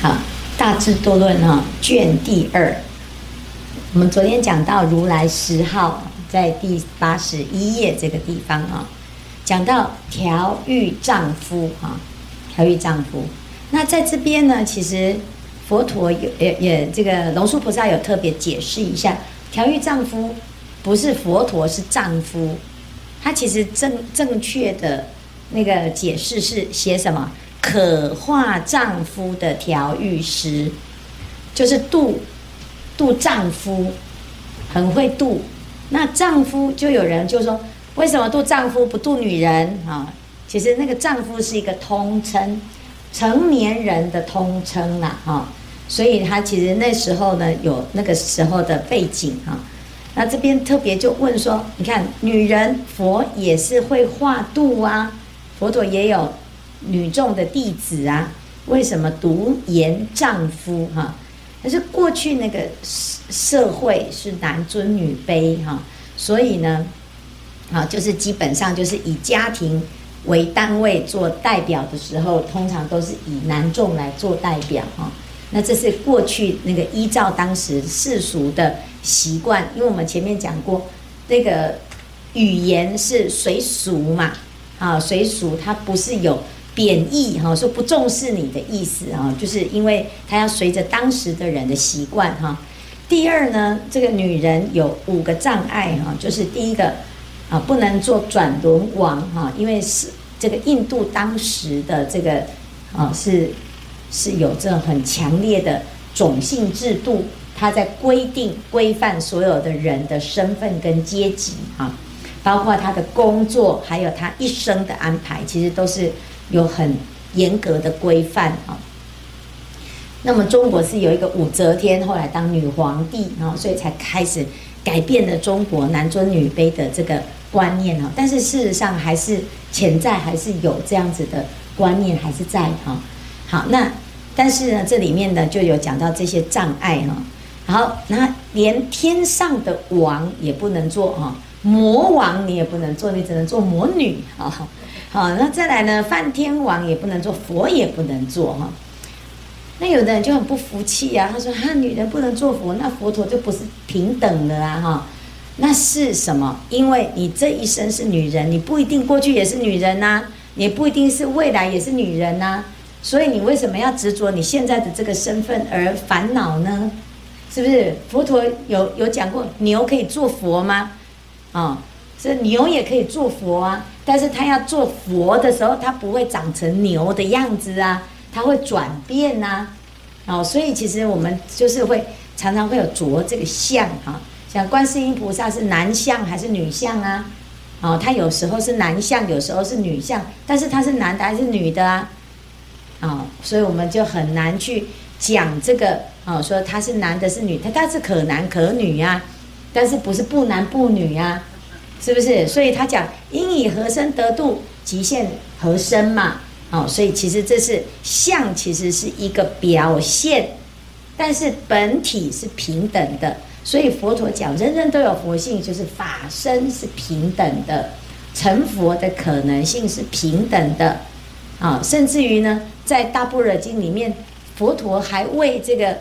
好，《大智度论》哈，卷第二。我们昨天讲到如来十号，在第八十一页这个地方啊，讲到调御丈夫哈，调御丈夫。那在这边呢，其实佛陀有也也这个龙树菩萨有特别解释一下，调御丈夫不是佛陀是丈夫，他其实正正确的那个解释是写什么？可化丈夫的调御师，就是度度丈夫，很会度。那丈夫就有人就说，为什么度丈夫不度女人啊？其实那个丈夫是一个通称，成年人的通称啦，哈。所以他其实那时候呢，有那个时候的背景哈。那这边特别就问说，你看女人佛也是会化度啊，佛陀也有。女众的弟子啊，为什么独言丈夫哈？可是过去那个社会是男尊女卑哈，所以呢，啊，就是基本上就是以家庭为单位做代表的时候，通常都是以男众来做代表哈。那这是过去那个依照当时世俗的习惯，因为我们前面讲过，那个语言是随俗嘛，啊，随俗它不是有。贬义哈，说不重视你的意思啊，就是因为他要随着当时的人的习惯哈。第二呢，这个女人有五个障碍哈，就是第一个啊，不能做转轮王哈，因为是这个印度当时的这个啊是是有这种很强烈的种姓制度，它在规定规范所有的人的身份跟阶级哈，包括他的工作，还有他一生的安排，其实都是。有很严格的规范啊。那么中国是有一个武则天，后来当女皇帝啊，所以才开始改变了中国男尊女卑的这个观念啊。但是事实上还是潜在还是有这样子的观念还是在哈。好，那但是呢，这里面呢就有讲到这些障碍哈。好，那连天上的王也不能做哈，魔王你也不能做，你只能做魔女啊。好，那再来呢？梵天王也不能做，佛也不能做哈。那有的人就很不服气啊，他说：“哈，女人不能做佛，那佛陀就不是平等的啊？哈，那是什么？因为你这一生是女人，你不一定过去也是女人呐，也不一定是未来也是女人呐。所以你为什么要执着你现在的这个身份而烦恼呢？是不是？佛陀有有讲过，牛可以做佛吗？啊？是牛也可以做佛啊，但是他要做佛的时候，他不会长成牛的样子啊，他会转变呐，哦，所以其实我们就是会常常会有着这个相哈，像观世音菩萨是男相还是女相啊？哦，他有时候是男相，有时候是女相，但是他是男的还是女的啊？哦，所以我们就很难去讲这个哦，说他是男的是女，他他是可男可女呀，但是不是不男不女呀？是不是？所以他讲应以何身得度，极限何身嘛。哦，所以其实这是相，其实是一个表现，但是本体是平等的。所以佛陀讲，人人都有佛性，就是法身是平等的，成佛的可能性是平等的。啊，甚至于呢，在大般若经里面，佛陀还为这个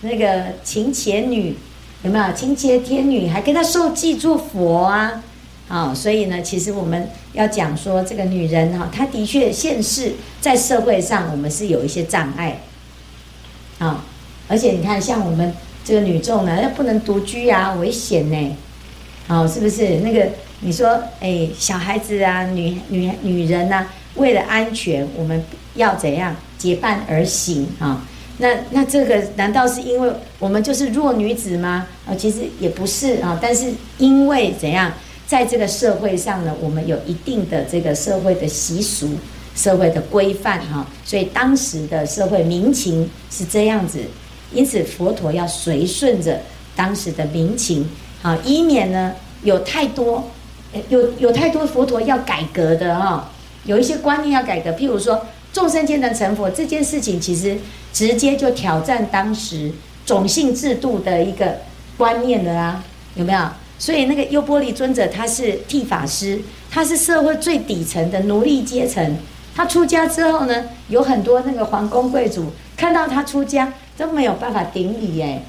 那个勤伽女有没有勤伽天女，还跟他受记做佛啊。啊、所以呢，其实我们要讲说，这个女人哈，她的确现世在社会上，我们是有一些障碍。啊、而且你看，像我们这个女众呢，要不能独居啊，危险呢。好、是不是？那个你说，哎，小孩子啊，女女女人呐、为了安全，我们要怎样结伴而行啊、那那这个难道是因为我们就是弱女子吗？啊、其实也不是啊、但是因为怎样？在这个社会上呢，我们有一定的这个社会的习俗、社会的规范哈，所以当时的社会民情是这样子，因此佛陀要随顺着当时的民情，啊，以免呢有太多有有太多佛陀要改革的哈，有一些观念要改革，譬如说众生皆能成佛这件事情，其实直接就挑战当时种姓制度的一个观念了啊，有没有？所以那个优波离尊者他是剃发师，他是社会最底层的奴隶阶层。他出家之后呢，有很多那个皇宫贵族看到他出家都没有办法顶礼哎，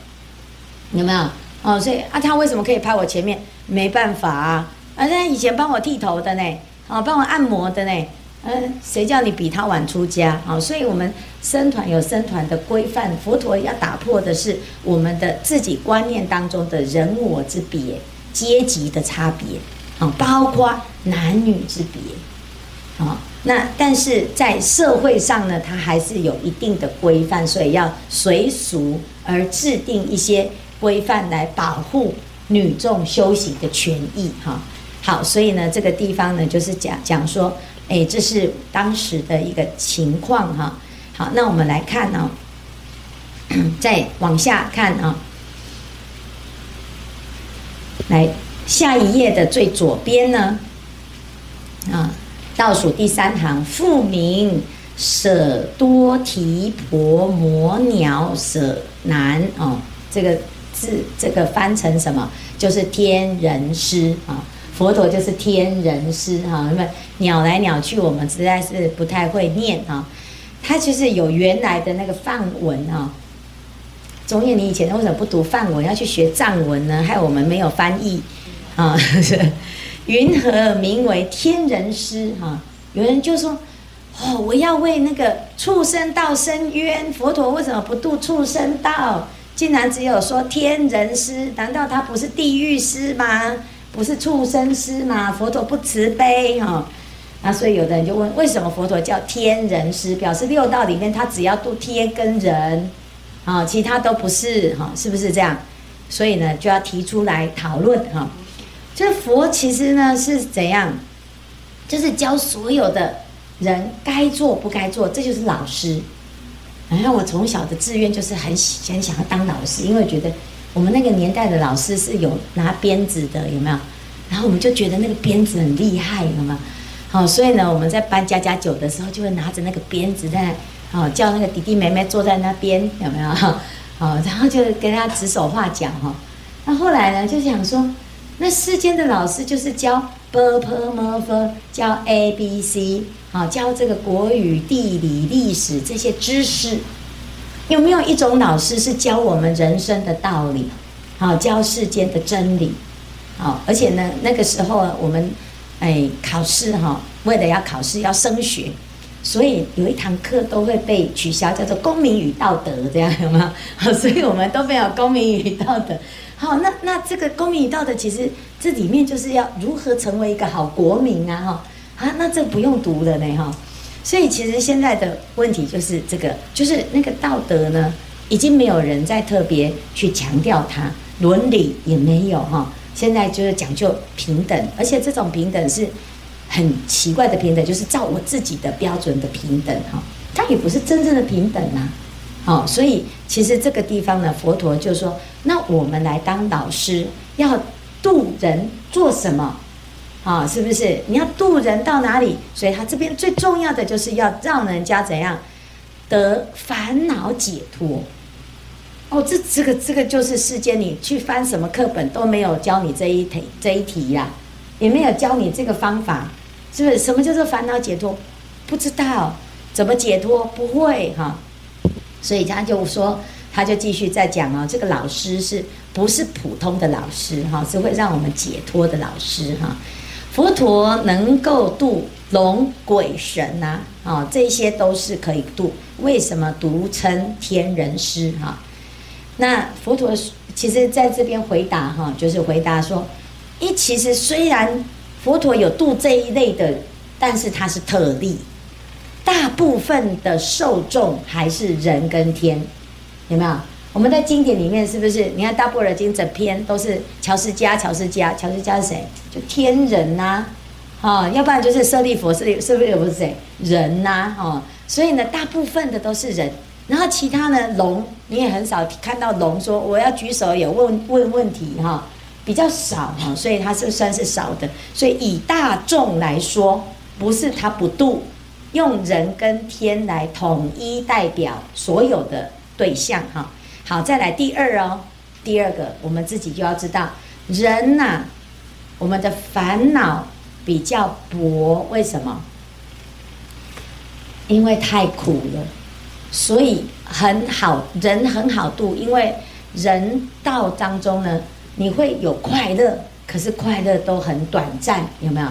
有没有？哦，所以啊，他为什么可以拍我前面？没办法啊，啊，他以前帮我剃头的呢，啊，帮我按摩的呢，嗯，谁叫你比他晚出家啊？所以我们僧团有僧团的规范，佛陀要打破的是我们的自己观念当中的人我之别、阶级的差别啊，包括男女之别啊。那但是在社会上呢，它还是有一定的规范，所以要随俗而制定一些规范来保护。女众修行的权益，哈，好，所以呢，这个地方呢，就是讲讲说，哎，这是当时的一个情况，哈，好，那我们来看呢，再往下看啊，来下一页的最左边呢，啊，倒数第三行，复名舍多提婆摩鸟舍难，哦，这个。字这个翻成什么？就是天人师啊，佛陀就是天人师哈。那么鸟来鸟去，我们实在是不太会念啊。它就是有原来的那个梵文啊。中叶，你以前为什么不读梵文，要去学藏文呢？害我们没有翻译啊。云何名为天人师哈？有人就说：哦，我要为那个畜生道伸冤，佛陀为什么不度畜生道？竟然只有说天人师，难道他不是地狱师吗？不是畜生师吗？佛陀不慈悲哈？啊，所以有的人就问，为什么佛陀叫天人师？表示六道里面他只要度天跟人，啊，其他都不是哈？是不是这样？所以呢，就要提出来讨论哈。这佛其实呢是怎样？就是教所有的人该做不该做，这就是老师。然后我从小的志愿就是很很想要当老师，因为觉得我们那个年代的老师是有拿鞭子的，有没有？然后我们就觉得那个鞭子很厉害，有没有？好，所以呢，我们在搬家家酒的时候，就会拿着那个鞭子在，哦，叫那个弟弟妹妹坐在那边，有没有？哦，然后就跟他指手画脚哈、哦。那后来呢，就想说，那世间的老师就是教 b p m f，教 a b c，啊、哦，教这个国语、地理、历史这些知识。有没有一种老师是教我们人生的道理，好、哦、教世间的真理，好、哦，而且呢，那个时候我们，哎，考试哈、哦，为了要考试要升学，所以有一堂课都会被取消，叫做公民与道德，这样有吗？好，所以我们都没有公民与道德。好，那那这个公民与道德，其实这里面就是要如何成为一个好国民啊！哈。啊，那这不用读了呢，哈。所以其实现在的问题就是这个，就是那个道德呢，已经没有人再特别去强调它，伦理也没有哈。现在就是讲究平等，而且这种平等是很奇怪的平等，就是照我自己的标准的平等哈。它也不是真正的平等呐。好，所以其实这个地方呢，佛陀就说，那我们来当老师，要渡人做什么？啊，是不是你要渡人到哪里？所以他这边最重要的就是要让人家怎样得烦恼解脱。哦，这这个这个就是世间你去翻什么课本都没有教你这一题这一题呀，也没有教你这个方法，是不是？什么叫做烦恼解脱？不知道怎么解脱，不会哈。所以他就说，他就继续在讲哦，这个老师是不是普通的老师哈？是会让我们解脱的老师哈。佛陀能够度龙鬼神呐，啊，这些都是可以度。为什么独称天人师哈？那佛陀其实在这边回答哈，就是回答说，一其实虽然佛陀有度这一类的，但是他是特例，大部分的受众还是人跟天，有没有？我们在经典里面是不是？你看《大般若经》整篇都是憍尸迦，憍尸迦，憍尸迦是谁？就天人呐、啊，哦，要不然就是舍利弗，舍利舍利佛是谁？人呐、啊，哦，所以呢，大部分的都是人，然后其他呢，龙你也很少看到龙说我要举手有问问问题哈、比较少哈，所以它是算是少的。所以以大众来说，不是他不度，用人跟天来统一代表所有的对象哈。好，再来第二哦，第二个我们自己就要知道，人呐、我们的烦恼比较薄，为什么？因为太苦了，所以很好，人很好度，因为人道当中呢，你会有快乐，可是快乐都很短暂，有没有？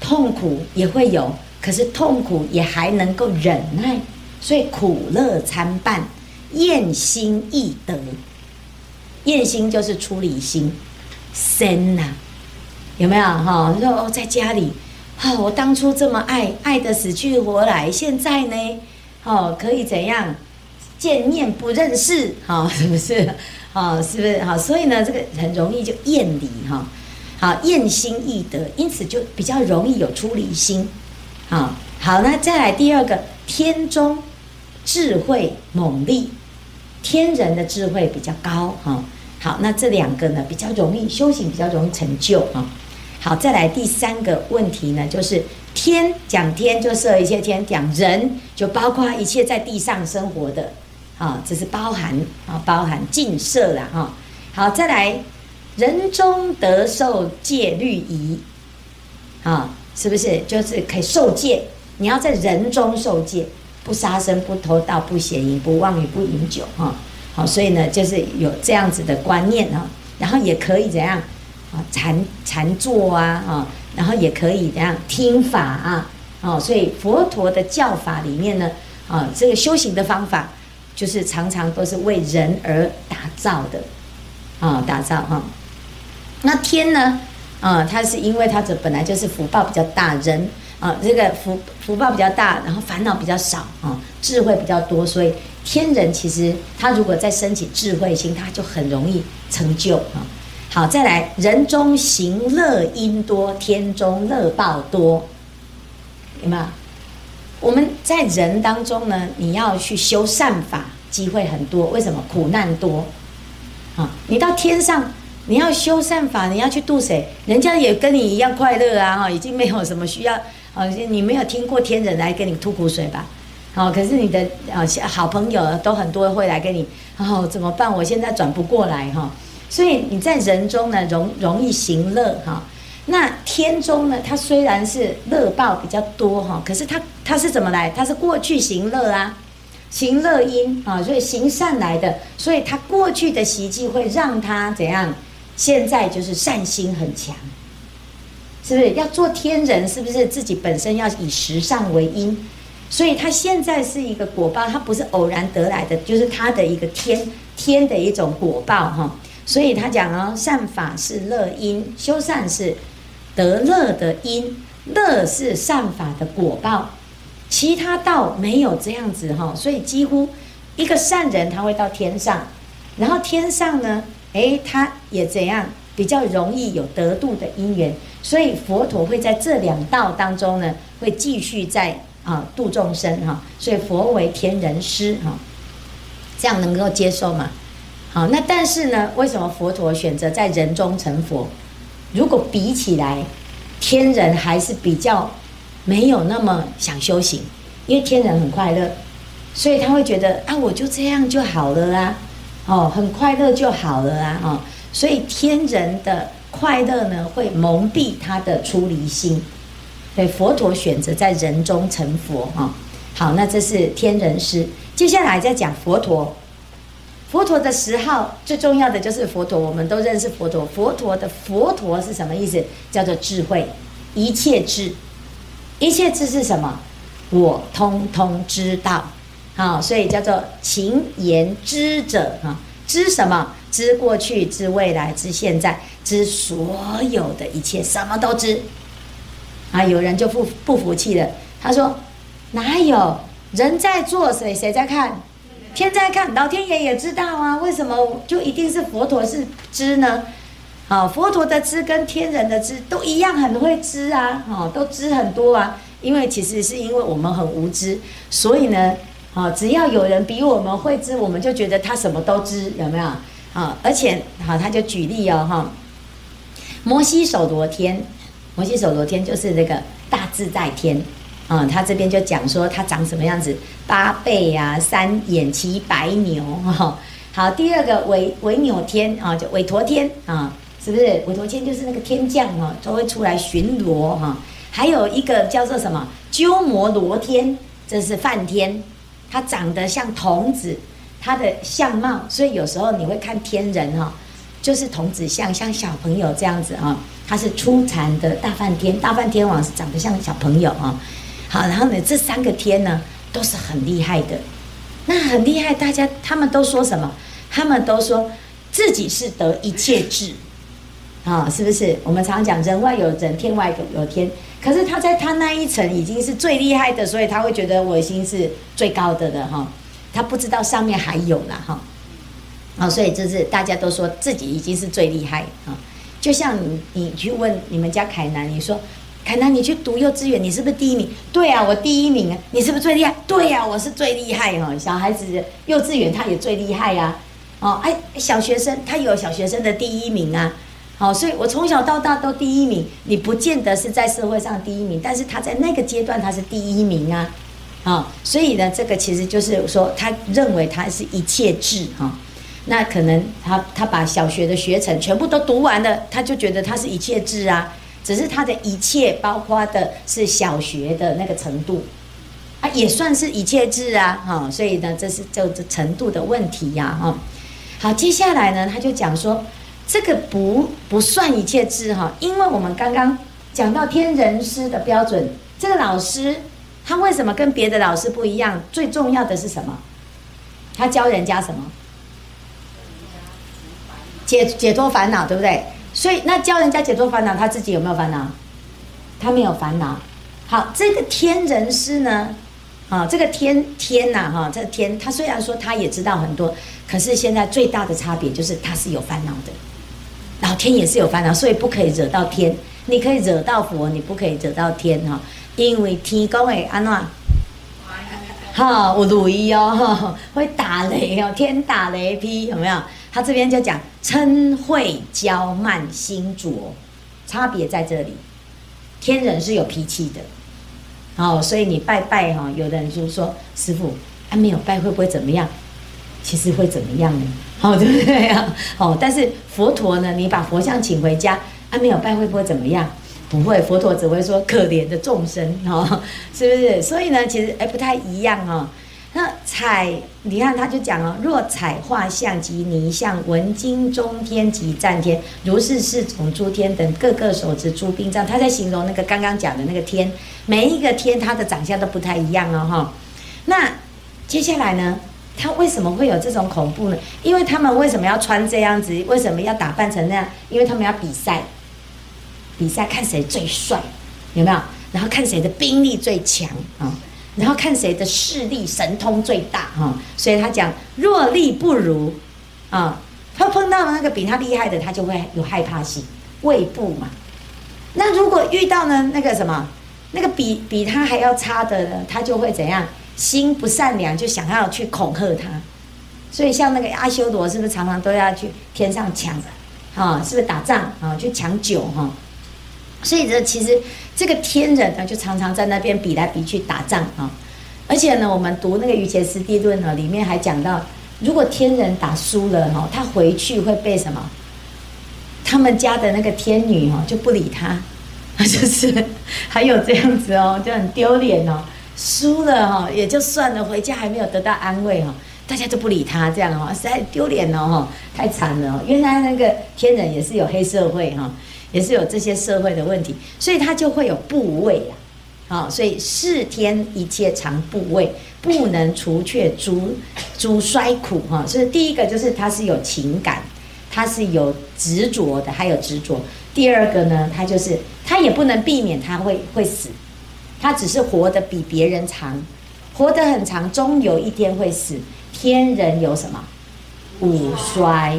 痛苦也会有，可是痛苦也还能够忍耐，所以苦乐参半，厌心易得。厌心就是出离心，生呐、啊，有没有哈？说哦，在家里，哈，我当初这么爱，爱得死去活来，现在呢，哦，可以怎样？见面不认识，哈，是不是？哦，是不是？好，所以呢，这个很容易就厌离哈。好，厌心易得，因此就比较容易有出离心。好，好，那再来第二个，天中智慧猛利，天人的智慧比较高哈。好，那这两个呢，比较容易修行，比较容易成就啊。好，再来第三个问题呢，就是天讲天就设一切天，讲人就包括一切在地上生活的啊，这是包含啊，包含尽摄了哈。好，再来。人中得受戒律仪，啊，是不是就是可以受戒？你要在人中受戒，不杀生、不偷盗、不邪淫、不妄语、不饮酒，哈，好，所以呢，就是有这样子的观念啊，然后也可以怎样啊，禅禅坐啊，啊，然后也可以怎样听法啊，哦，所以佛陀的教法里面呢，啊，这个修行的方法，就是常常都是为人而打造的，啊，打造哈。那天呢？啊、呃，它是因为它这本来就是福报比较大，人啊、这个福福报比较大，然后烦恼比较少啊、智慧比较多，所以天人其实他如果再升起智慧心，他就很容易成就啊、好，再来，人中行乐因多，天中乐报多，有没有？我们在人当中呢，你要去修善法，机会很多。为什么？苦难多啊、你到天上。你要修善法，你要去度谁？人家也跟你一样快乐啊！哈，已经没有什么需要。啊，你没有听过天人来跟你吐苦水吧？好，可是你的啊好朋友都很多会来跟你。哦，怎么办？我现在转不过来哈。所以你在人中呢，容容易行乐哈。那天中呢，它虽然是乐报比较多哈，可是它它是怎么来？它是过去行乐啊。行乐因啊，所以行善来的，所以他过去的习气会让他怎样？现在就是善心很强，是不是要做天人？是不是自己本身要以十善为因？所以他现在是一个果报，他不是偶然得来的，就是他的一个天天的一种果报哈。所以他讲哦，善法是乐因，修善是得乐的因，乐是善法的果报。其他道没有这样子哈，所以几乎一个善人他会到天上，然后天上呢？诶，他也怎样比较容易有得度的因缘，所以佛陀会在这两道当中呢，会继续在啊度众生哈，所以佛为天人师哈，这样能够接受吗？好，那但是呢，为什么佛陀选择在人中成佛？如果比起来，天人还是比较没有那么想修行，因为天人很快乐，所以他会觉得啊，我就这样就好了啦。哦，很快乐就好了啊！哦，所以天人的快乐呢，会蒙蔽他的出离心。对，佛陀选择在人中成佛啊。好，那这是天人师。接下来再讲佛陀。佛陀的十号最重要的就是佛陀，我们都认识佛陀。佛陀的佛陀是什么意思？叫做智慧，一切智。一切智是什么？我通通知道。好，所以叫做勤言知者啊，知什么？知过去，知未来，知现在，知所有的一切，什么都知。啊，有人就不不服气了，他说：哪有人在做，谁谁在看？天在看，老天爷也知道啊，为什么就一定是佛陀是知呢？啊，佛陀的知跟天人的知都一样，很会知啊，哦，都知很多啊。因为其实是因为我们很无知，所以呢。啊，只要有人比我们会知，我们就觉得他什么都知，有没有？啊，而且好，他就举例哦，哈，摩西手罗天，摩西手罗天就是那个大自在天，啊，他这边就讲说他长什么样子，八臂呀，三眼，骑白牛，哈，好，第二个维维纽天啊，就韦陀天啊，是不是？韦陀天就是那个天将哈，都会出来巡逻哈，还有一个叫做什么鸠摩罗天，这是梵天。他长得像童子，他的相貌，所以有时候你会看天人哈，就是童子像，像小朋友这样子啊。他是初禅的大梵天，大梵天王是长得像小朋友啊。好，然后呢，这三个天呢都是很厉害的，那很厉害，大家他们都说什么？他们都说自己是得一切智，啊，是不是？我们常讲人外有人，天外有天。可是他在他那一层已经是最厉害的，所以他会觉得我已经是最高的了哈。他不知道上面还有了哈。啊，所以就是大家都说自己已经是最厉害啊。就像你你去问你们家凯南，你说凯南你去读幼稚园，你是不是第一名？对啊，我第一名啊。你是不是最厉害？对呀，我是最厉害哈。小孩子幼稚园他也最厉害呀。哦，哎，小学生他有小学生的第一名啊。好，所以我从小到大都第一名。你不见得是在社会上第一名，但是他在那个阶段他是第一名啊。啊，所以呢，这个其实就是说，他认为他是一切智哈。那可能他他把小学的学程全部都读完了，他就觉得他是一切智啊。只是他的一切包括的是小学的那个程度，啊，也算是一切智啊。哈，所以呢，这是就这程度的问题呀。哈，好，接下来呢，他就讲说。这个不不算一切智哈，因为我们刚刚讲到天人师的标准，这个老师他为什么跟别的老师不一样？最重要的是什么？他教人家什么？解解脱烦恼，对不对？所以那教人家解脱烦恼，他自己有没有烦恼？他没有烦恼。好，这个天人师呢？啊，这个天天呐，哈，这个天他虽然说他也知道很多，可是现在最大的差别就是他是有烦恼的。老天也是有烦恼，所以不可以惹到天。你可以惹到佛，你不可以惹到天哈。因为天公会安怎？哈，有雷哦，会打雷哦，天打雷劈有没有？他这边就讲嗔恚骄慢心浊，差别在这里。天人是有脾气的，哦，所以你拜拜哈，有的人就说师父，还没有拜会不会怎么样？其实会怎么样呢？好，对不对啊？好，但是佛陀呢？你把佛像请回家，啊，没有拜会不会怎么样？不会，佛陀只会说可怜的众生，哈，是不是？所以呢，其实哎，不太一样哦。那彩，你看他就讲哦，若彩画像及泥像，闻经中天及战天，如是四种诸天等，各个手持诸兵杖。他在形容那个刚刚讲的那个天，每一个天他的长相都不太一样哦，哈。那接下来呢？他为什么会有这种恐怖呢？因为他们为什么要穿这样子？为什么要打扮成那样？因为他们要比赛，比赛看谁最帅，有没有？然后看谁的兵力最强啊，然后看谁的势力神通最大哈。所以他讲若力不如啊，他碰到那个比他厉害的，他就会有害怕心，畏怖嘛。那如果遇到呢那个什么，那个比比他还要差的呢，他就会怎样？心不善良，就想要去恐吓他，所以像那个阿修罗，是不是常常都要去天上抢？啊，是不是打仗啊？去抢酒哈？所以呢其实这个天人呢，就常常在那边比来比去打仗啊。而且呢，我们读那个《瑜伽师地论》呢，里面还讲到，如果天人打输了哈，他回去会被什么？他们家的那个天女哈就不理他，就是还有这样子哦，就很丢脸哦。输了哈也就算了，回家还没有得到安慰哈，大家都不理他这样哦，实在丢脸了哈，太惨了。原来那个天人也是有黑社会哈，也是有这些社会的问题，所以他就会有部位啊。好，所以四天一切常部位，不能除却诸诸衰苦哈。所以第一个就是他是有情感，他是有执着的，还有执着。第二个呢，他就是他也不能避免他会会死。他只是活得比别人长，活得很长，终有一天会死。天人有什么？五衰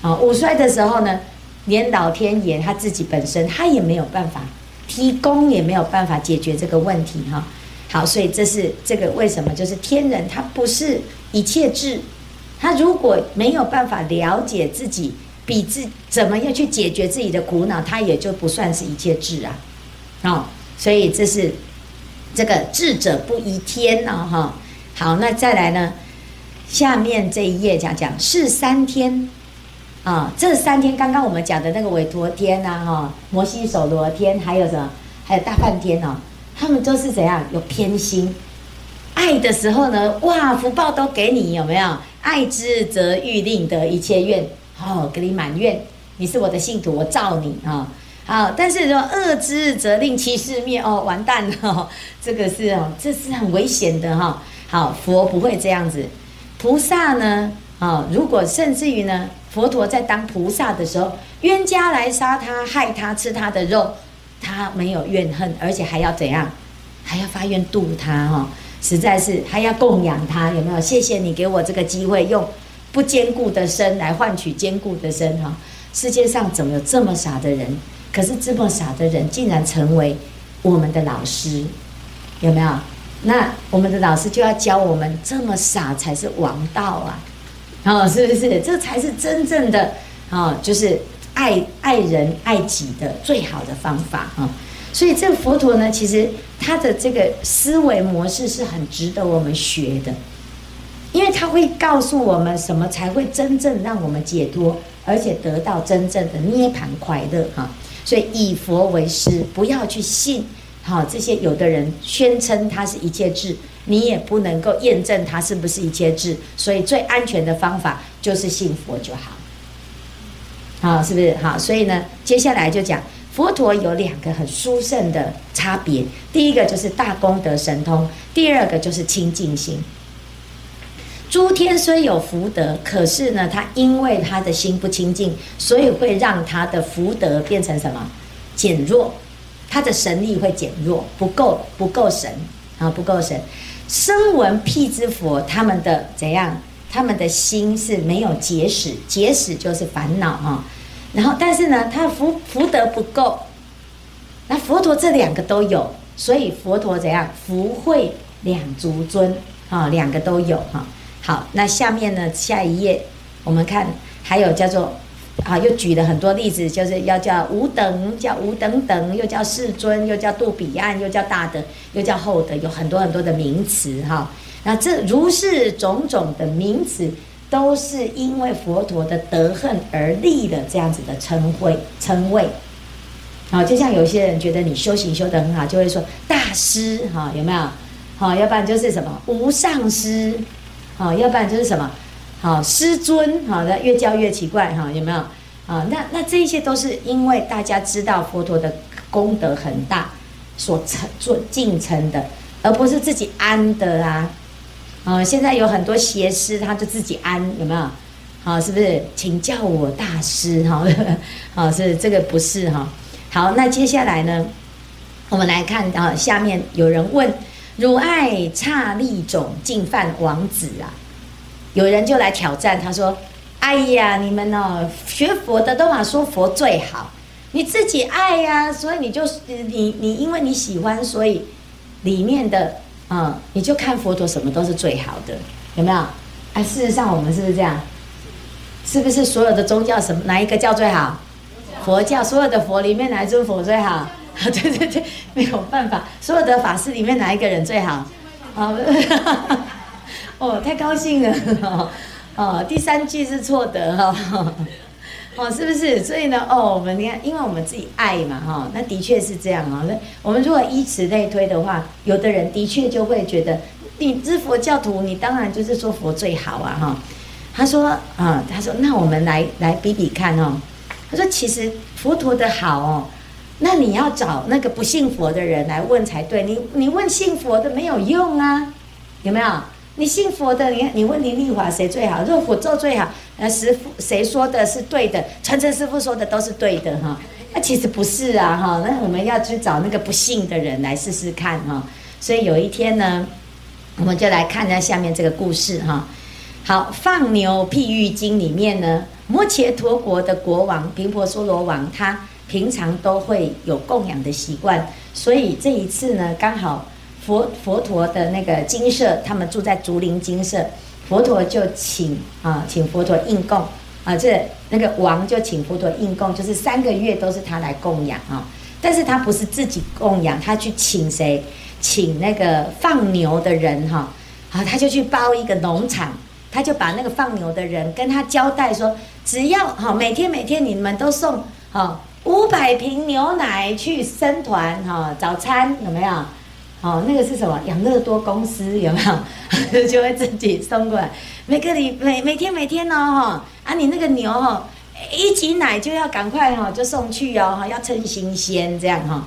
啊！五衰的时候呢，连老天爷他自己本身他也没有办法提供，也没有办法解决这个问题哈。好，所以这是这个为什么？就是天人他不是一切智，他如果没有办法了解自己，比自怎么样去解决自己的苦恼，他也就不算是一切智啊。好，所以这是。这个智者不疑天呢，哈，好，那再来呢？下面这一页讲讲是三天啊，这三天刚刚我们讲的那个韦陀天呐，哈，摩西首罗天，还有什么？还有大梵天哦，他们都是怎样？有偏心，爱的时候呢，哇，福报都给你，有没有？爱之则欲令得一切愿，哦，给你满愿，你是我的信徒，我罩你啊。好，但是说恶之则令其事灭哦，完蛋了，这个是哦，这是很危险的哈。好，佛不会这样子，菩萨呢，啊，如果甚至于呢，佛陀在当菩萨的时候，冤家来杀他，害他吃他的肉，他没有怨恨，而且还要怎样？还要发愿度他哈，实在是还要供养他，有没有？谢谢你给我这个机会，用不坚固的身来换取坚固的身哈。世界上怎么有这么傻的人？可是这么傻的人，竟然成为我们的老师，有没有？那我们的老师就要教我们，这么傻才是王道啊！哦，是不是？这才是真正的哦，就是爱爱人爱己的最好的方法啊！所以这个佛陀呢，其实他的这个思维模式是很值得我们学的，因为他会告诉我们什么才会真正让我们解脱，而且得到真正的涅槃快乐哈。所以以佛为师，不要去信，好这些有的人宣称他是一切智，你也不能够验证他是不是一切智。所以最安全的方法就是信佛就好，好是不是？好，所以呢，接下来就讲佛陀有两个很殊胜的差别，第一个就是大功德神通，第二个就是清净心。诸天虽有福德，可是呢，他因为他的心不清净，所以会让他的福德变成什么？减弱，他的神力会减弱，不够不够神啊，不够神。声闻辟支佛他们的怎样？他们的心是没有结使，结使就是烦恼哈。然后，但是呢，他福福德不够。那佛陀这两个都有，所以佛陀怎样？福慧两足尊啊，两个都有哈。好，那下面呢？下一页，我们看还有叫做啊，又举了很多例子，就是要叫五等，叫五等等，又叫世尊，又叫度彼岸，又叫大德，又叫厚德，有很多很多的名词哈。那这如是种种的名词，都是因为佛陀的德恨而立的这样子的称谓称谓。好，就像有些人觉得你修行修得很好，就会说大师哈，有没有？好，要不然就是什么无上师。好，要不然就是什么？好，师尊，好的，越叫越奇怪，哈，有没有？啊，那那这些都是因为大家知道佛陀的功德很大，所成做敬称的，而不是自己安的啊。啊，现在有很多邪师，他就自己安，有没有？好，是不是？请叫我大师，哈，好，是这个不是哈。好，那接下来呢，我们来看啊，下面有人问。汝爱刹利种尽犯王子啊！有人就来挑战，他说：“哎呀，你们哦，学佛的都嘛说佛最好，你自己爱呀、所以你就你你因为你喜欢，所以里面的啊、嗯，你就看佛陀什么都是最好的，有没有？哎，事实上我们是不是这样？是不是所有的宗教什么哪一个教最好？佛教所有的佛里面哪尊佛最好？”，对对对，没有办法。所有的法师里面哪一个人最好？哦，哦，太高兴了。哦，第三句是错的哈。哦，是不是？所以呢，哦，我们你看，因为我们自己爱嘛，哈，那的确是这样啊。那我们如果依此类推的话，有的人的确就会觉得，你是佛教徒，你当然就是说佛最好啊，哈。他说啊，他说，那我们来来比比看哦。他说，其实佛陀的好哦。那你要找那个不信佛的人来问才对，你你问信佛的没有用啊，有没有？你信佛的，你看你问林丽华谁最好？若佛咒最好，呃，师傅谁说的是对的？传承师傅说的都是对的哈。那其实不是啊哈。那我们要去找那个不信的人来试试看哈。所以有一天呢，我们就来看一下下面这个故事哈。好，放牛譬喻经里面呢，摩羯陀国的国王频婆娑罗王他。平常都会有供养的习惯，所以这一次呢，刚好佛佛陀的那个金舍，他们住在竹林金舍，佛陀就请啊，请佛陀应供啊，这那个王就请佛陀应供，就是三个月都是他来供养啊，但是他不是自己供养，他去请谁？请那个放牛的人哈，啊，他就去包一个农场，他就把那个放牛的人跟他交代说，只要哈，每天每天你们都送哈。五百瓶牛奶去僧团哈，早餐有没有？哦，那个是什么？养乐多公司有没有？就会自己送过来。每个礼每每天每天哦，哈啊，你那个牛哦，一挤奶就要赶快哈，就送去哦，哈，要趁新鲜这样哈。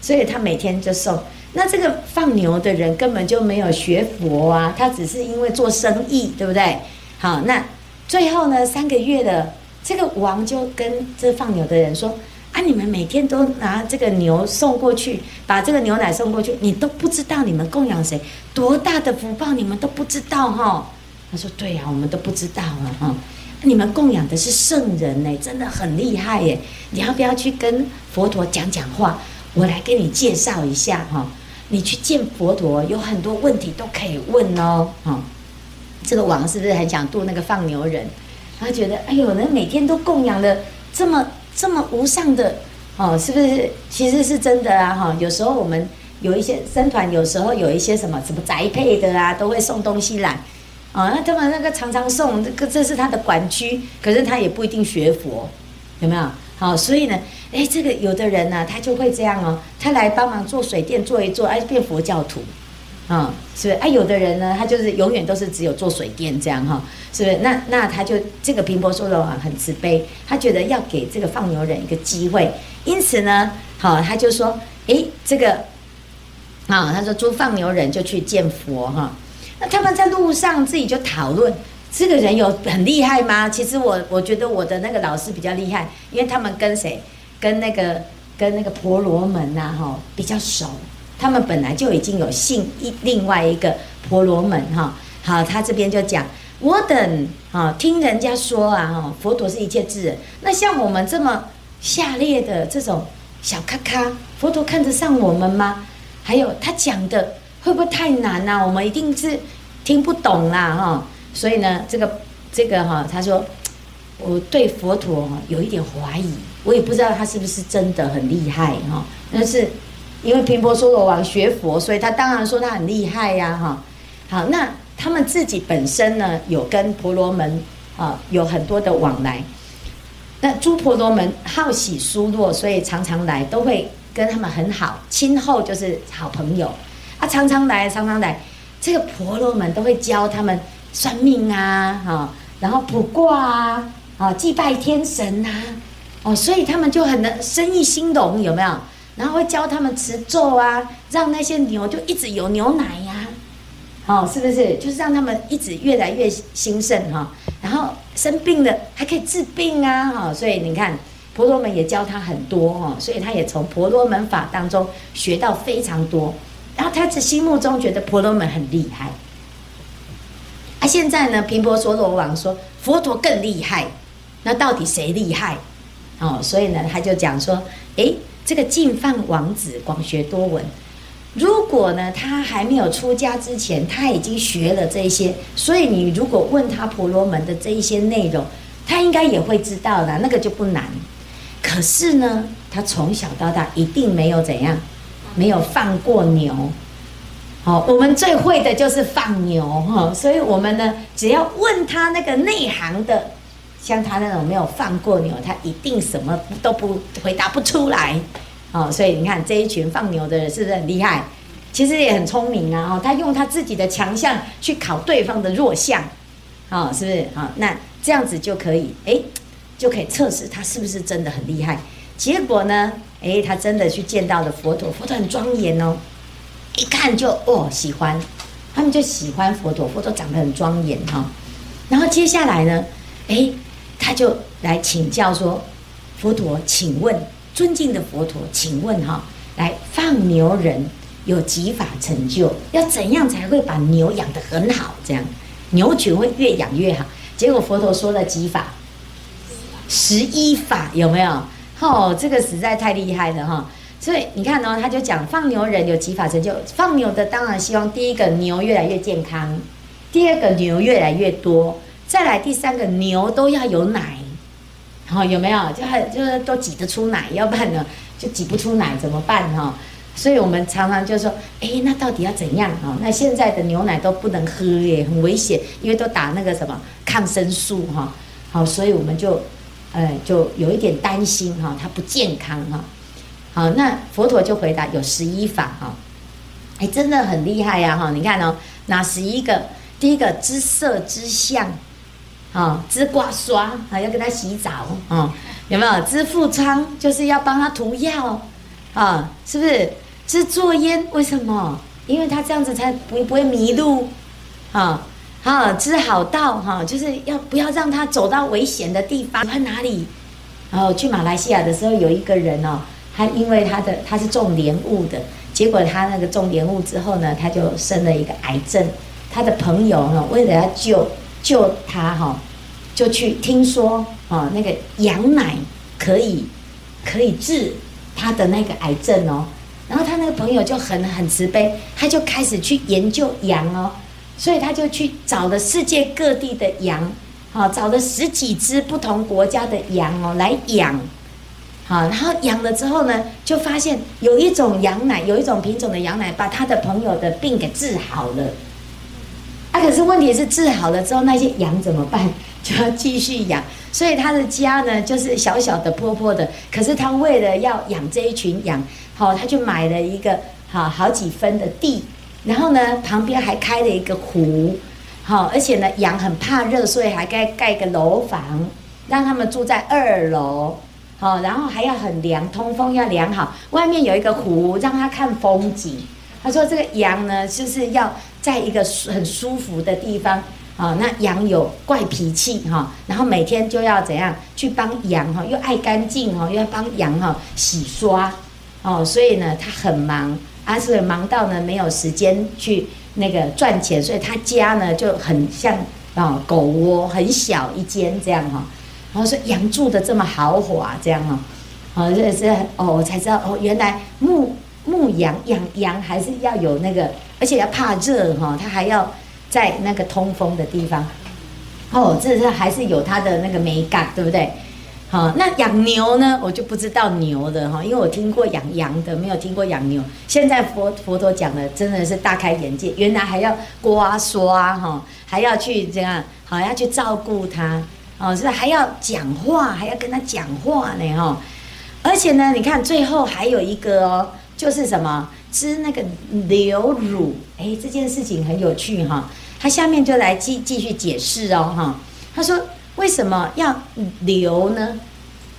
所以他每天就送。那这个放牛的人根本就没有学佛啊，他只是因为做生意，对不对？好，那最后呢，三个月的这个王就跟这放牛的人说。啊！你们每天都拿这个牛送过去，把这个牛奶送过去，你都不知道你们供养谁，多大的福报，你们都不知道哈。他说：“对呀，我们都不知道啊哈。你们供养的是圣人呢，真的很厉害耶！你要不要去跟佛陀讲讲话？我来给你介绍一下哈。你去见佛陀，有很多问题都可以问哦。哈，这个王是不是很想度那个放牛人？他觉得，哎呦，人每天都供养的这么。”这么无上的哦，是不是？其实是真的啊！哈，有时候我们有一些僧团，有时候有一些什么什么宅配的啊，都会送东西来啊。那他们那个常常送，这个这是他的管区，可是他也不一定学佛，有没有？好，所以呢，哎，这个有的人呢、他就会这样哦，他来帮忙做水电做一做，哎，变佛教徒。啊、是不是？啊，有的人呢，他就是永远都是只有做水电这样哈，是不是？那那他就这个频婆说的话很慈悲，他觉得要给这个放牛人一个机会，因此呢，好，他就说，诶，这个，啊，他说租放牛人就去见佛哈，那他们在路上自己就讨论，这个人有很厉害吗？其实我我觉得我的那个老师比较厉害，因为他们跟谁？跟那个跟那个婆罗门呐哈比较熟。他们本来就已经有信一另外一个婆罗门哈，好，他这边就讲，我等啊听人家说啊哈，佛陀是一切智人，那像我们这么下劣的这种小咖咖，佛陀看得上我们吗？还有他讲的会不会太难呐？我们一定是听不懂啦哈，所以呢，这个这个哈，他说我对佛陀有一点怀疑，我也不知道他是不是真的很厉害哈，但是。因为频婆娑罗王学佛，所以他当然说他很厉害呀，哈。好，那他们自己本身呢，有跟婆罗门啊有很多的往来。那诸婆罗门好喜疏落，所以常常来，都会跟他们很好，亲厚就是好朋友。啊，常常来，常常来，这个婆罗门都会教他们算命啊，哈，然后卜卦啊，啊，祭拜天神啊，哦，所以他们就很能生意兴隆，有没有？然后会教他们持咒啊，让那些牛就一直有牛奶呀，哦，是不是？就是让他们一直越来越兴盛哈。然后生病了还可以治病啊，哈。所以你看，婆罗门也教他很多哈，所以他也从婆罗门法当中学到非常多。然后他在心目中觉得婆罗门很厉害。啊，现在呢，频婆娑罗王说佛陀更厉害，那到底谁厉害？哦，所以呢，他就讲说，诶。这个净饭王子广学多闻，如果呢他还没有出家之前，他已经学了这些，所以你如果问他婆罗门的这一些内容，他应该也会知道的，那个就不难。可是呢，他从小到大一定没有怎样，没有放过牛。好，我们最会的就是放牛哈，所以我们呢，只要问他那个内行的。像他那种没有放过牛，他一定什么都不回答不出来，哦，所以你看这一群放牛的人是不是很厉害？其实也很聪明啊，哦，他用他自己的强项去考对方的弱项，哦，是不是？好，那这样子就可以，哎，就可以测试他是不是真的很厉害。结果呢，哎，他真的去见到了佛陀，佛陀很庄严哦，一看就哦喜欢，他们就喜欢佛陀，佛陀长得很庄严哈，然后接下来呢，哎。他就来请教说：“佛陀，请问，尊敬的佛陀，请问哈，来放牛人有几法成就？要怎样才会把牛养得很好？这样牛群会越养越好。结果佛陀说了几法？十一法有没有？哦，这个实在太厉害了哈！所以你看呢，他就讲放牛人有几法成就？放牛的当然希望第一个牛越来越健康，第二个牛越来越多。”再来第三个牛都要有奶，好、有没有？就很就是都挤得出奶，要不然呢就挤不出奶怎么办哈、所以我们常常就说，哎，那到底要怎样啊、哦？那现在的牛奶都不能喝耶，很危险，因为都打那个什么抗生素哈。好、所以我们就，呃，就有一点担心哈，它不健康哈。好，那佛陀就回答有十一法哈。哎，真的很厉害呀！哈，你看哦，哪十一个？第一个知色知相，啊，支刮刷，啊要给他洗澡，啊，有没有？知复仓，就是要帮他涂药，啊，是不是？知作烟，为什么？因为他这样子才不不会迷路，啊，好，知好道，哈，就是要不要让他走到危险的地方？他哪里？然后去马来西亚的时候，有一个人哦，他因为他的他是种莲雾的。结果他那个种莲雾之后呢，他就生了一个癌症。他的朋友呢，为了要救救他哈，就去听说啊，那个羊奶可以可以治他的那个癌症哦。然后他那个朋友就很很慈悲，他就开始去研究羊哦，所以他就去找了世界各地的羊，好，找了十几只不同国家的羊哦来养。好，然后养了之后呢，就发现有一种羊奶，有一种品种的羊奶，把他的朋友的病给治好了。可是问题是治好了之后，那些羊怎么办？就要继续养。所以他的家呢，就是小小的、破破的。可是他为了要养这一群羊，好，他就买了一个好好几分的地，然后呢，旁边还开了一个湖，好，而且呢，羊很怕热，所以还该盖个楼房，让他们住在二楼。好，然后还要很凉，通风要良好。外面有一个湖，让他看风景。他说这个羊呢，就是要在一个很舒服的地方。啊，那羊有怪脾气哈，然后每天就要怎样去帮羊哈，又爱干净哈，又要帮羊哈洗刷。哦，所以呢，他很忙，而是忙到呢没有时间去那个赚钱，所以他家呢就很像啊狗窝，很小一间这样哈。然后说羊住的这么豪华，这样哦，哦，这是哦，我才知道哦，原来牧牧羊养羊还是要有那个，而且要怕热哈，它还要在那个通风的地方。哦，这是还是有它的那个美感，对不对？好，那养牛呢，我就不知道牛的哈，因为我听过养羊的，没有听过养牛。现在佛佛陀讲的真的是大开眼界，原来还要刮刷哈，还要去这样，好要去照顾它。哦，是还要讲话，还要跟他讲话呢，哈，而且呢，你看最后还有一个哦，就是什么，知那个流乳，哎，这件事情很有趣哈，他下面就来继继续解释哦，哈，他说为什么要流呢？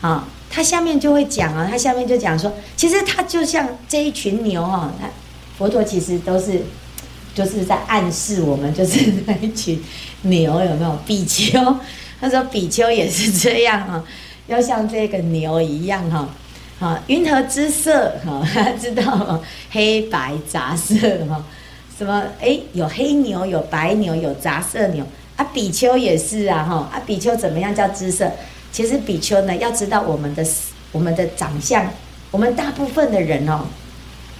啊，他下面就会讲啊，他下面就讲说，其实他就像这一群牛哈，他佛陀其实都是就是在暗示我们，就是那一群牛有没有比丘？他说：“比丘也是这样啊，要像这个牛一样哈，啊，云何之色哈？大 家知道吗黑白杂色哈？什么？哎，有黑牛，有白牛，有杂色牛啊。比丘也是啊哈啊，比丘怎么样叫知色？其实比丘呢，要知道我们的我们的长相，我们大部分的人哦，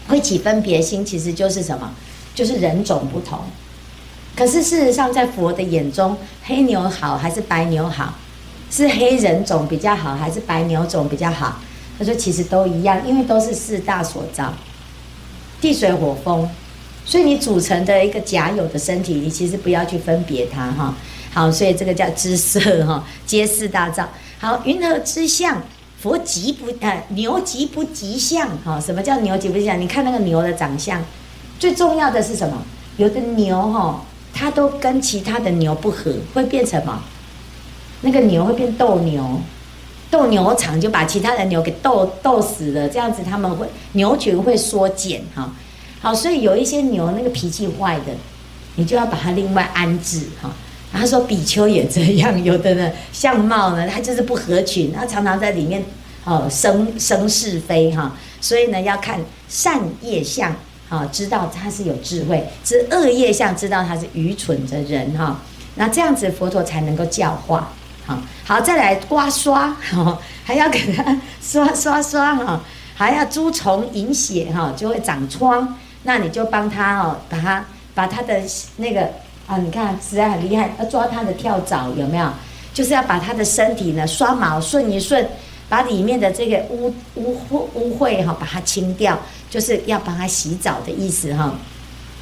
会起分别心，其实就是什么？就是人种不同。”可是事实上，在佛的眼中，黑牛好还是白牛好？是黑人种比较好还是白牛种比较好？他说其实都一样，因为都是四大所造，地水火风，所以你组成的一个假有的身体，你其实不要去分别它哈。好，所以这个叫知色哈，皆四大造。好，云何之相？佛即不呃牛即不吉相哈？什么叫牛即不吉相？你看那个牛的长相，最重要的是什么？有的牛哈。它都跟其他的牛不合，会变成什么？那个牛会变斗牛，斗牛场就把其他的牛给斗斗死了。这样子他们会牛群会缩减哈。好，所以有一些牛那个脾气坏的，你就要把它另外安置哈。他说比丘也这样，有的呢相貌呢，他就是不合群，他常常在里面哦生生是非哈。所以呢，要看善业相。啊，知道他是有智慧，知恶业相，知道他是愚蠢的人哈。那这样子佛陀才能够教化。好，再来刮刷，还要给他刷刷刷哈，还要诸虫饮血哈，就会长疮。那你就帮他哦，把他把他的那个啊，你看实在很厉害，要抓他的跳蚤有没有？就是要把他的身体呢刷毛顺一顺。把里面的这个污污秽污秽哈，把它清掉，就是要帮它洗澡的意思哈。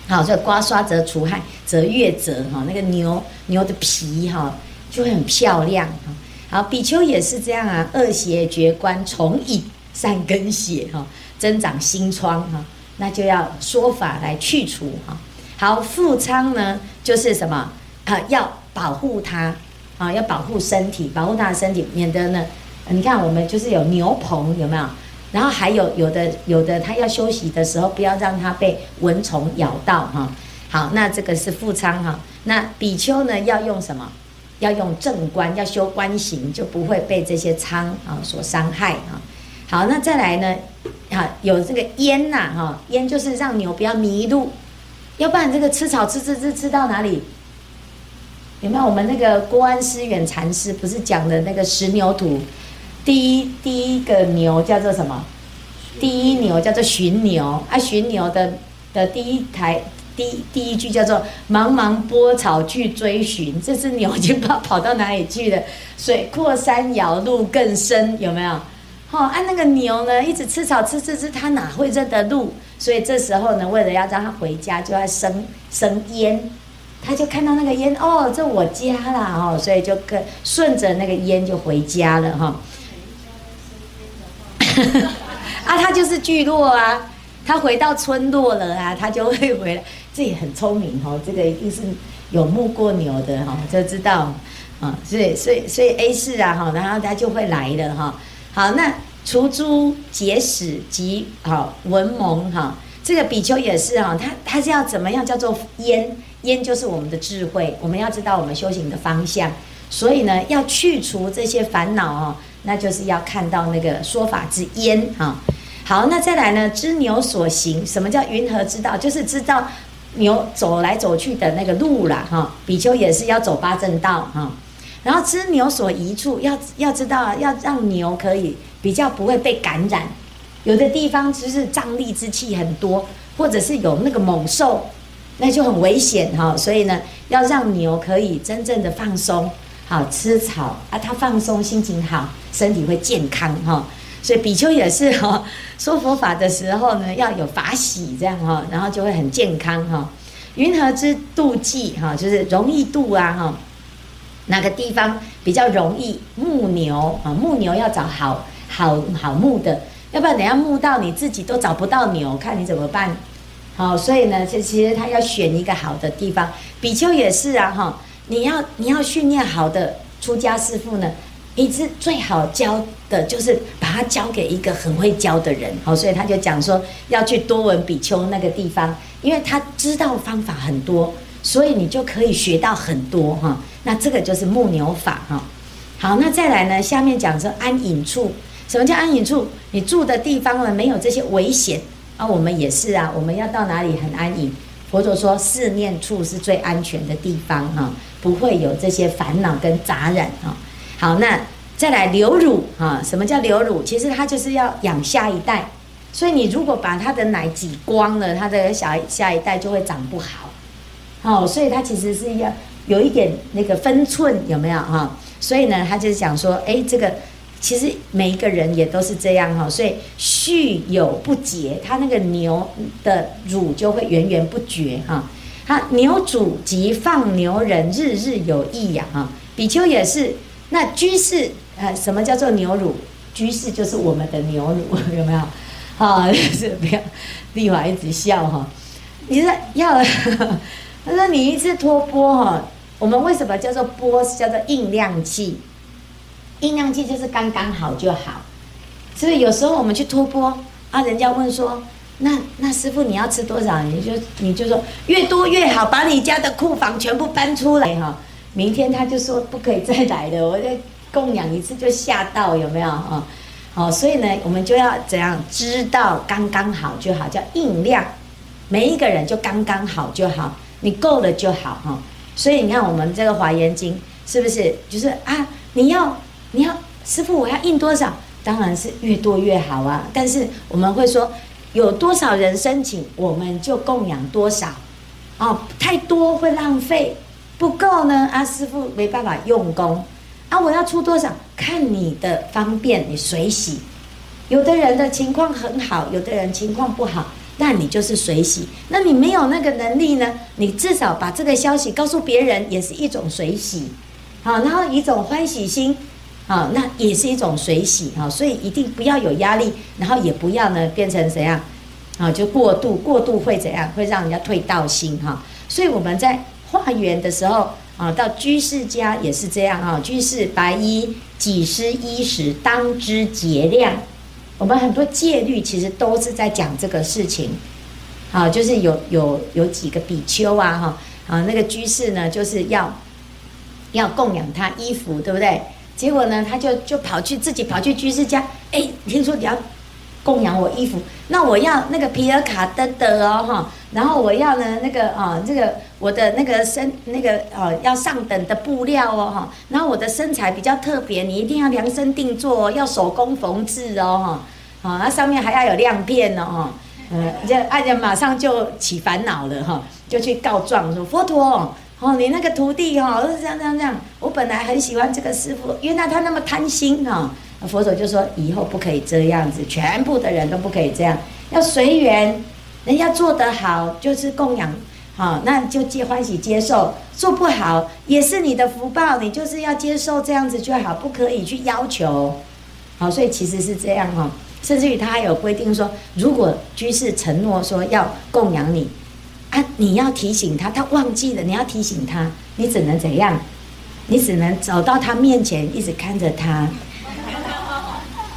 好，所以刮刷则除害，则悦则哈，那个牛牛的皮哈就会很漂亮哈。好，比丘也是这样啊，恶邪绝观，重引善根血哈，增长心疮哈。那就要说法来去除哈。好，复仓呢，就是什么啊？要保护它啊，要保护身体，保护它的身体，免得呢，你看我们就是有牛棚有没有？然后还有有的有的，它要休息的时候，不要让它被蚊虫咬到哈。好，那这个是复仓哈。那比丘呢，要用什么？要用正观，要修观行，就不会被这些仓啊所伤害啊。好，那再来呢？啊，有这个烟呐，哈，烟就是让牛不要迷路，要不然这个吃草吃吃吃吃到哪里？有没有？我们那个郭安思远禅师不是讲的那个十牛图？第一第一个牛叫做什么？第一牛叫做寻牛啊，寻牛的的第一台。第第一句叫做“茫茫波草去追寻”，这只牛已经不知道跑到哪里去了。水阔山遥路更深，有没有？好、哦，按、那个牛呢，一直吃草吃吃吃，它哪会认得路？所以这时候呢，为了要让它回家，就要生生烟。他就看到那个烟，哦，这我家啦，哦，所以就跟顺着那个烟就回家了，哈、哦。啊，他就是聚落啊，他回到村落了啊，他就会回来。这也很聪明哈，这个一定是有牧过牛的哈，就知道啊，所以所以所以 A 四啊哈，然后他就会来了哈。好，那除诸结使及好文蒙哈，这个比丘也是哈，他他是要怎么样叫做烟？烟就是我们的智慧，我们要知道我们修行的方向，所以呢，要去除这些烦恼哦，那就是要看到那个说法之烟哈。好，那再来呢，知牛所行，什么叫云何知道？就是知道。牛走来走去的那个路啦，哈，比丘也是要走八正道哈。然后知牛所移处，要要知道，要让牛可以比较不会被感染。有的地方就是瘴癘之气很多，或者是有那个猛兽，那就很危险哈。所以呢，要让牛可以真正的放松，好吃草啊，它放松，心情好，身体会健康哈。所以比丘也是哈，说佛法的时候呢，要有法喜这样哈，然后就会很健康哈。云何之度骥哈，就是容易度啊哈，哪个地方比较容易牧牛啊？牧牛要找好好好牧的，要不然等下牧到你自己都找不到牛，看你怎么办？好，所以呢，其实他要选一个好的地方。比丘也是啊哈，你要你要训练好的出家师父呢。你是最好教的就是把它交给一个很会教的人，好，所以他就讲说要去多闻比丘那个地方，因为他知道方法很多，所以你就可以学到很多哈。那这个就是牧牛法哈。好，那再来呢，下面讲说安隐处，什么叫安隐处？你住的地方呢，没有这些危险啊。我们也是啊，我们要到哪里很安隐？佛陀说四念处是最安全的地方哈，不会有这些烦恼跟杂染哈。好，那再来流乳啊？什么叫流乳？其实它就是要养下一代，所以你如果把它的奶挤光了，它的小下一代就会长不好。好，所以它其实是要有一点那个分寸，有没有哈？所以呢，他就是讲说，哎，这个其实每一个人也都是这样哈。所以蓄有不竭，它那个牛的乳就会源源不绝哈。它牛主及放牛人日日有益养啊，比丘也是。那居士，呃，什么叫做牛乳？居士就是我们的牛乳，有没有？啊，是不要，丽华一直笑哈。你说要，他说你一次托钵哈，我们为什么叫做钵？叫做应量器，应量器就是刚刚好就好。所以有时候我们去托钵啊，人家问说，那那师傅你要吃多少？你就你就说越多越好，把你家的库房全部搬出来哈。明天他就说不可以再来了，我再供养一次就吓到，有没有啊？好，所以呢，我们就要怎样知道刚刚好就好，叫应量，每一个人就刚刚好就好，你够了就好哈。所以你看我们这个华严经是不是就是啊？你要你要师傅，我要印多少？当然是越多越好啊。但是我们会说有多少人申请，我们就供养多少哦，太多会浪费。不够呢，啊，师傅没办法用功，啊，我要出多少？看你的方便，你随喜。有的人的情况很好，有的人情况不好，那你就是随喜。那你没有那个能力呢？你至少把这个消息告诉别人，也是一种随喜，好，然后一种欢喜心，好，那也是一种随喜，好，所以一定不要有压力，然后也不要呢变成怎样，啊，就过度，过度会怎样？会让人家退道心哈。所以我们在化缘的时候啊，到居士家也是这样啊。居士白衣己施衣食，当知节量。我们很多戒律其实都是在讲这个事情。啊，就是有有有几个比丘啊哈啊，那个居士呢，就是要要供养他衣服，对不对？结果呢，他就就跑去自己跑去居士家，哎，听说你要供养我衣服，那我要那个皮尔卡登的哦哈，然后我要呢那个啊这个我的那个身那个呃要上等的布料哦哈，然后我的身材比较特别，你一定要量身定做哦，要手工缝制哦哈，啊那上面还要有亮片哦哈，嗯，这爱人马上就起烦恼了哈，就去告状说佛陀。哦，你那个徒弟哦，是这样这样这样。我本来很喜欢这个师父，原来他那么贪心哈。佛祖就说以后不可以这样子，全部的人都不可以这样，要随缘。人家做得好就是供养，好，那就接欢喜接受。做不好也是你的福报，你就是要接受这样子就好，不可以去要求。好，所以其实是这样哈。甚至于他还有规定说，如果居士承诺说要供养你。啊！你要提醒他，他忘记了。你要提醒他，你只能怎样？你只能走到他面前，一直看着他，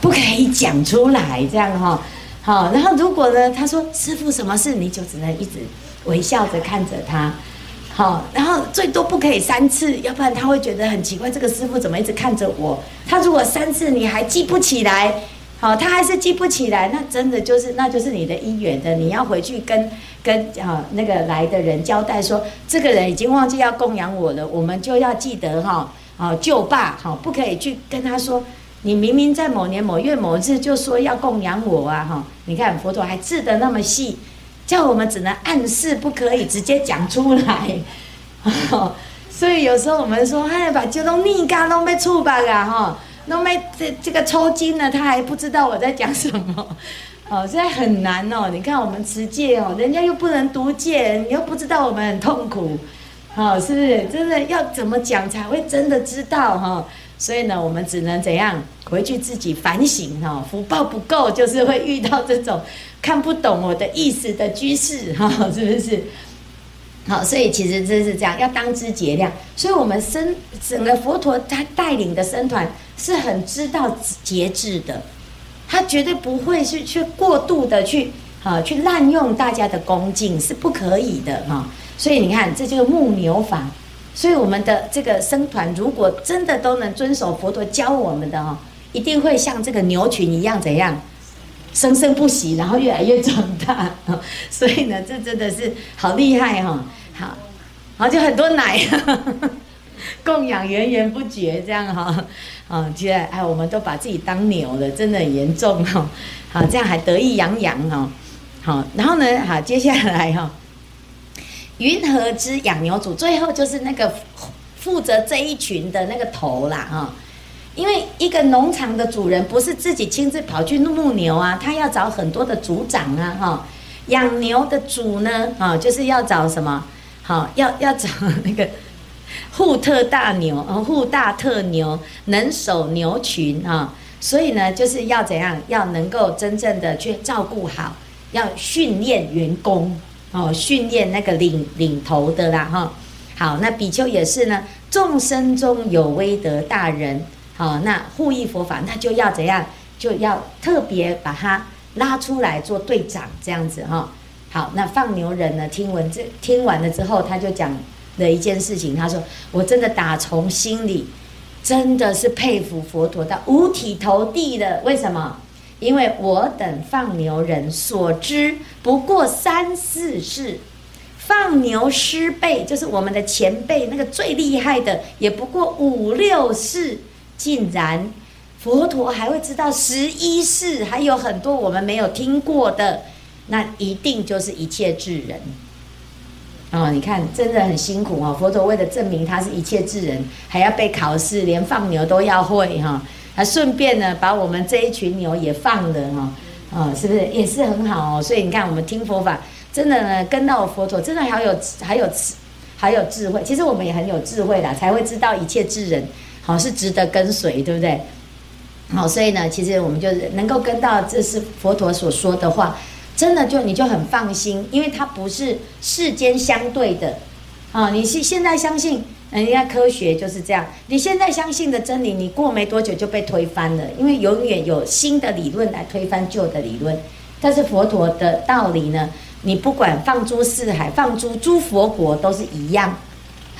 不可以讲出来，这样哈。好，然后如果呢，他说师傅什么事，你就只能一直微笑着看着他。好，然后最多不可以三次，要不然他会觉得很奇怪，这个师傅怎么一直看着我？他如果三次你还记不起来，好，他还是记不起来，那真的就是那就是你的因缘的，你要回去跟。跟啊那个来的人交代说，这个人已经忘记要供养我了，我们就要记得哈啊救爸哈，不可以去跟他说，你明明在某年某月某日就说要供养我啊哈，你看佛陀还治得那么细，叫我们只能暗示，不可以直接讲出来。所以有时候我们说，哎，把这种逆干都没触吧啊哈，都没这这个抽筋了，他还不知道我在讲什么。哦，现在很难哦。你看我们持戒哦，人家又不能读戒，你又不知道我们很痛苦，好，是不是？真的要怎么讲才会真的知道哈？所以呢，我们只能怎样回去自己反省哈。福报不够，就是会遇到这种看不懂我的意思的居士 哈，是不是？好，所以其实这是这样，要当知节量。所以我们僧整个佛陀他带领的僧团是很知道节制的。他绝对不会是去过度的去啊去滥用大家的恭敬，是不可以的哈。所以你看，这就是牧牛法。所以我们的这个僧团，如果真的都能遵守佛陀教我们的哈，一定会像这个牛群一样怎样生生不息，然后越来越壮大。所以呢，这真的是好厉害哈。好，好就很多奶。供养源源不绝，这样哈，啊，觉得哎，我们都把自己当牛了，真的很严重哈，好，这样还得意洋洋哈，好，然后呢，好，接下来哈，云和之养牛主？最后就是那个负责这一群的那个头啦哈，因为一个农场的主人不是自己亲自跑去牧牛啊，他要找很多的组长啊哈，养牛的主呢，啊，就是要找什么？好，要 要找那个。护特大牛，护大特牛，能守牛群啊，所以呢，就是要怎样，要能够真正的去照顾好，要训练员工哦，训练那个领领头的啦哈。好，那比丘也是呢，众生中有威德大人，好，那护益佛法，那就要怎样，就要特别把他拉出来做队长这样子哈。好，那放牛人呢，听闻这听完了之后，他就讲。了一件事情，他说：“我真的打从心里，真的是佩服佛陀到五体投地的。为什么？因为我等放牛人所知不过三四世，放牛师辈就是我们的前辈，那个最厉害的也不过五六世，竟然佛陀还会知道十一事，还有很多我们没有听过的，那一定就是一切智人。”哦，你看，真的很辛苦哦。佛陀为了证明他是一切智人，还要被考试，连放牛都要会哈。还顺便呢，把我们这一群牛也放了哈。哦，是不是也是很好哦？所以你看，我们听佛法，真的呢，跟到佛陀，真的还有还有还有智慧。其实我们也很有智慧啦，才会知道一切智人好是值得跟随，对不对？好，所以呢，其实我们就是能够跟到，这是佛陀所说的话。真的就你就很放心，因为它不是世间相对的啊。你是现在相信人家科学就是这样，你现在相信的真理，你过没多久就被推翻了，因为永远有新的理论来推翻旧的理论。但是佛陀的道理呢，你不管放诸四海，放诸诸佛国都是一样，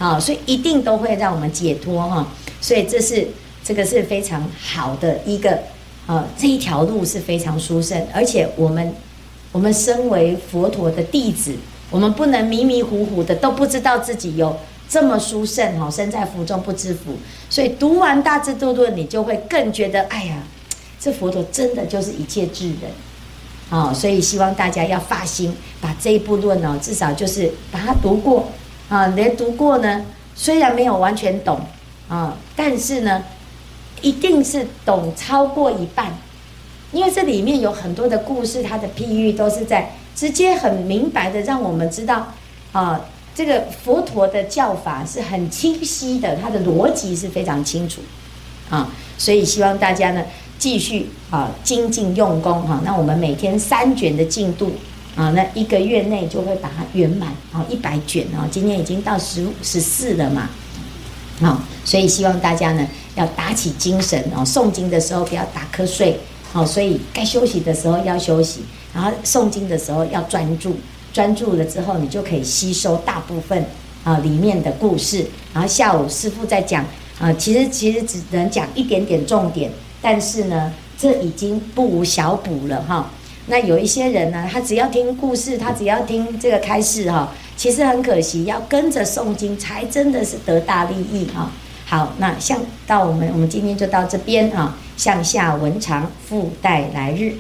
好，所以一定都会让我们解脱哈。所以这是这个是非常好的一个，呃，这一条路是非常殊胜，而且我们。我们身为佛陀的弟子，我们不能迷迷糊糊的都不知道自己有这么殊胜哈，身在福中不知福。所以读完《大智度论》，你就会更觉得，哎呀，这佛陀真的就是一切智人啊！所以希望大家要发心，把这一部论呢，至少就是把它读过啊，连读过呢，虽然没有完全懂啊，但是呢，一定是懂超过一半。因为这里面有很多的故事，它的譬喻都是在直接很明白的让我们知道，啊，这个佛陀的教法是很清晰的，它的逻辑是非常清楚，啊，所以希望大家呢继续啊精进用功哈，那我们每天三卷的进度啊，那一个月内就会把它圆满啊一百卷啊，今天已经到十十四了嘛，啊，所以希望大家呢要打起精神哦，诵经的时候不要打瞌睡。好，所以该休息的时候要休息，然后诵经的时候要专注，专注了之后，你就可以吸收大部分啊里面的故事。然后下午师父在讲啊，其实其实只能讲一点点重点，但是呢，这已经不无小补了哈。那有一些人呢，他只要听故事，他只要听这个开示哈，其实很可惜，要跟着诵经才真的是得大利益哈。好，那像到我们我们今天就到这边啊。向下文长，复带来日。